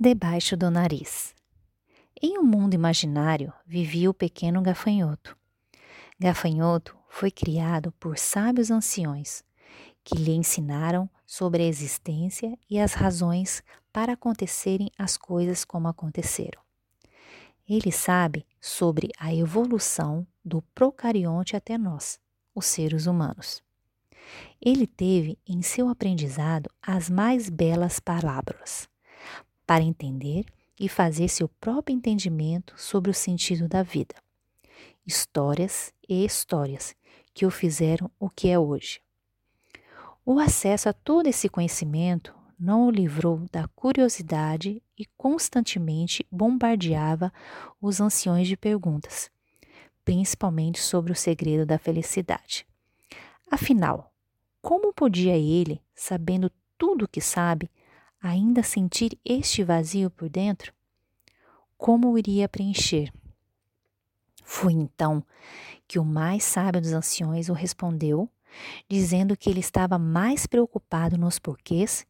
Debaixo do nariz. Em um mundo imaginário vivia o pequeno gafanhoto. Gafanhoto foi criado por sábios anciões que lhe ensinaram sobre a existência e as razões para acontecerem as coisas como aconteceram. Ele sabe sobre a evolução do procarionte até nós, os seres humanos. Ele teve em seu aprendizado as mais belas palavras para entender e fazer seu próprio entendimento sobre o sentido da vida. Histórias e histórias que o fizeram o que é hoje. O acesso a todo esse conhecimento não o livrou da curiosidade e constantemente bombardeava os anciões de perguntas, principalmente sobre o segredo da felicidade. Afinal, como podia ele, sabendo tudo o que sabe, ainda sentir este vazio por dentro? Como iria preencher? Foi então que o mais sábio dos anciões o respondeu, dizendo que ele estava mais preocupado nos porquês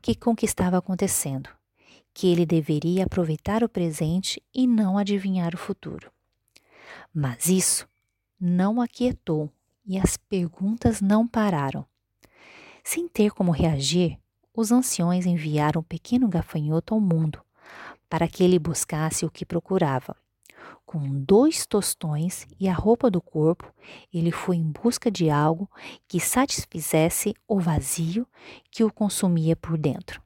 que com o que estava acontecendo, que ele deveria aproveitar o presente e não adivinhar o futuro. Mas isso não aquietou e as perguntas não pararam. Sem ter como reagir, os anciões enviaram o pequeno gafanhoto ao mundo para que ele buscasse o que procurava. Com dois tostões e a roupa do corpo, ele foi em busca de algo que satisfizesse o vazio que o consumia por dentro.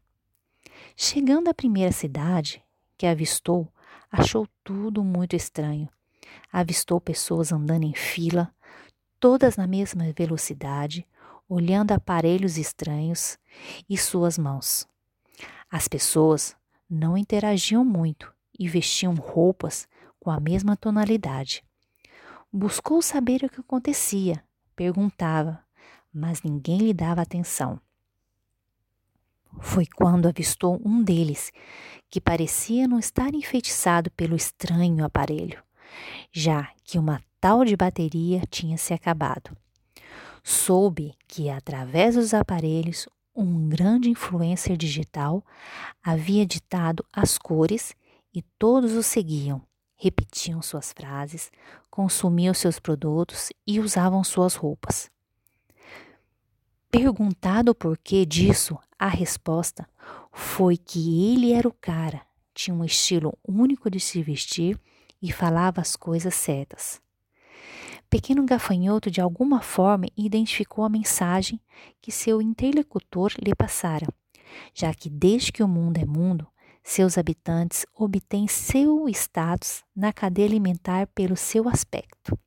Chegando à primeira cidade que avistou, achou tudo muito estranho. Avistou pessoas andando em fila, todas na mesma velocidade, olhando aparelhos estranhos e suas mãos. As pessoas não interagiam muito e vestiam roupas com a mesma tonalidade. Buscou saber o que acontecia, perguntava, mas ninguém lhe dava atenção. Foi quando avistou um deles, que parecia não estar enfeitiçado pelo estranho aparelho, já que uma tal de bateria tinha se acabado soube que, através dos aparelhos, um grande influencer digital havia ditado as cores e todos o seguiam, repetiam suas frases, consumiam seus produtos e usavam suas roupas. Perguntado o porquê disso, a resposta foi que ele era o cara, tinha um estilo único de se vestir e falava as coisas certas. Pequeno gafanhoto de alguma forma identificou a mensagem que seu interlocutor lhe passara, já que desde que o mundo é mundo, seus habitantes obtêm seu status na cadeia alimentar pelo seu aspecto.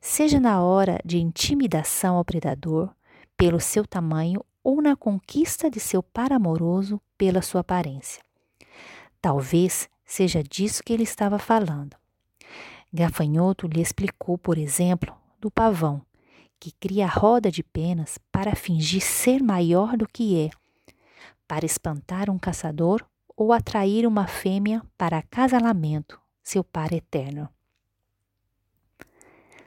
Seja na hora de intimidação ao predador, pelo seu tamanho, ou na conquista de seu par amoroso pela sua aparência. Talvez seja disso que ele estava falando. Gafanhoto lhe explicou, por exemplo, do pavão, que cria roda de penas para fingir ser maior do que é, para espantar um caçador ou atrair uma fêmea para acasalamento, seu par eterno.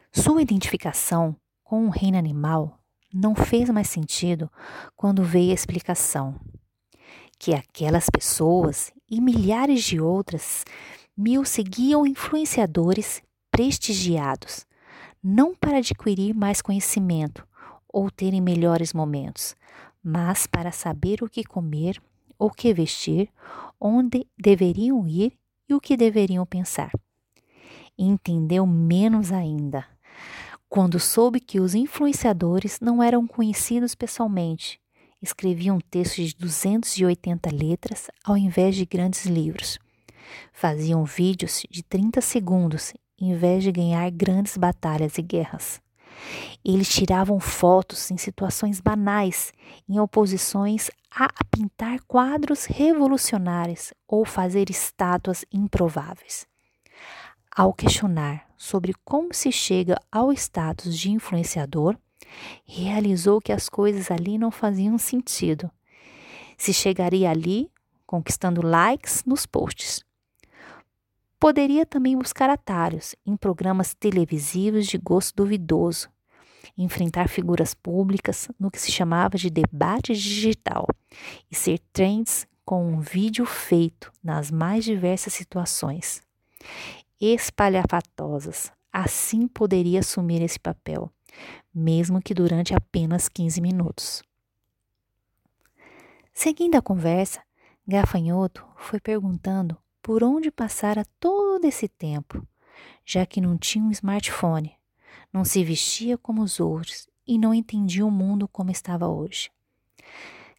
Sua identificação com o reino animal não fez mais sentido quando veio a explicação que aquelas pessoas e milhares de outras mil seguiam influenciadores prestigiados, não para adquirir mais conhecimento ou terem melhores momentos, mas para saber o que comer, o que vestir, onde deveriam ir e o que deveriam pensar. Entendeu menos ainda quando soube que os influenciadores não eram conhecidos pessoalmente, escreviam textos de 280 letras ao invés de grandes livros. Faziam vídeos de 30 segundos em vez de ganhar grandes batalhas e guerras. Eles tiravam fotos em situações banais, em oposições a pintar quadros revolucionários ou fazer estátuas improváveis. Ao questionar sobre como se chega ao status de influenciador, realizou que as coisas ali não faziam sentido. Se chegaria ali conquistando likes nos posts, Poderia também buscar atalhos em programas televisivos de gosto duvidoso, enfrentar figuras públicas no que se chamava de debate digital e ser trends com um vídeo feito nas mais diversas situações. Espalhafatosas, assim poderia assumir esse papel, mesmo que durante apenas 15 minutos. Seguindo a conversa, Gafanhoto foi perguntando por onde passara todo esse tempo, já que não tinha um smartphone, não se vestia como os outros e não entendia o mundo como estava hoje.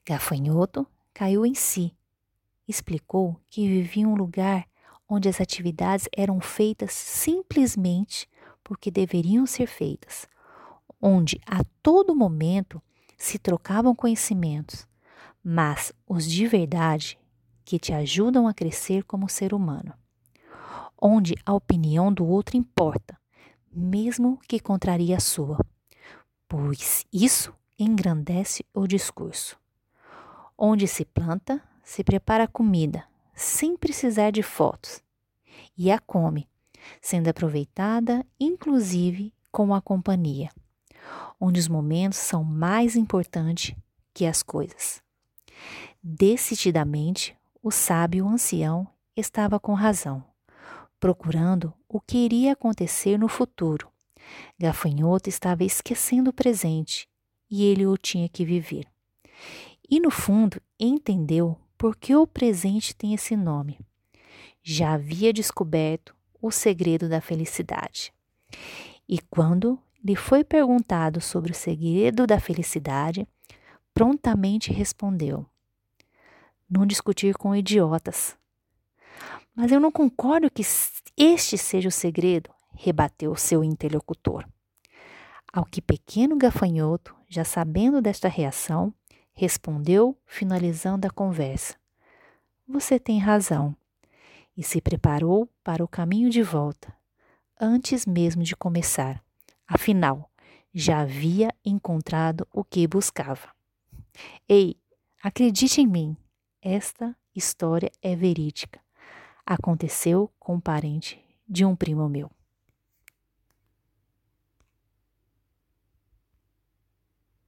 Gafanhoto caiu em si. Explicou que vivia em um lugar onde as atividades eram feitas simplesmente porque deveriam ser feitas, onde a todo momento se trocavam conhecimentos, mas os de verdade que te ajudam a crescer como ser humano, onde a opinião do outro importa, mesmo que contraria a sua, pois isso engrandece o discurso. Onde se planta, se prepara comida, sem precisar de fotos, e a come, sendo aproveitada, inclusive com a companhia, onde os momentos são mais importantes que as coisas. Decididamente, o sábio ancião estava com razão, procurando o que iria acontecer no futuro. Gafanhoto estava esquecendo o presente e ele o tinha que viver e, no fundo, entendeu por que o presente tem esse nome. Já havia descoberto o segredo da felicidade. E quando lhe foi perguntado sobre o segredo da felicidade, prontamente respondeu: Não discutir com idiotas. Mas eu não concordo que este seja o segredo, rebateu seu interlocutor. Ao que pequeno gafanhoto, já sabendo desta reação, respondeu, finalizando a conversa. Você tem razão. E se preparou para o caminho de volta, antes mesmo de começar. Afinal, já havia encontrado o que buscava. Ei, acredite em mim, esta história é verídica. Aconteceu com um parente de um primo meu.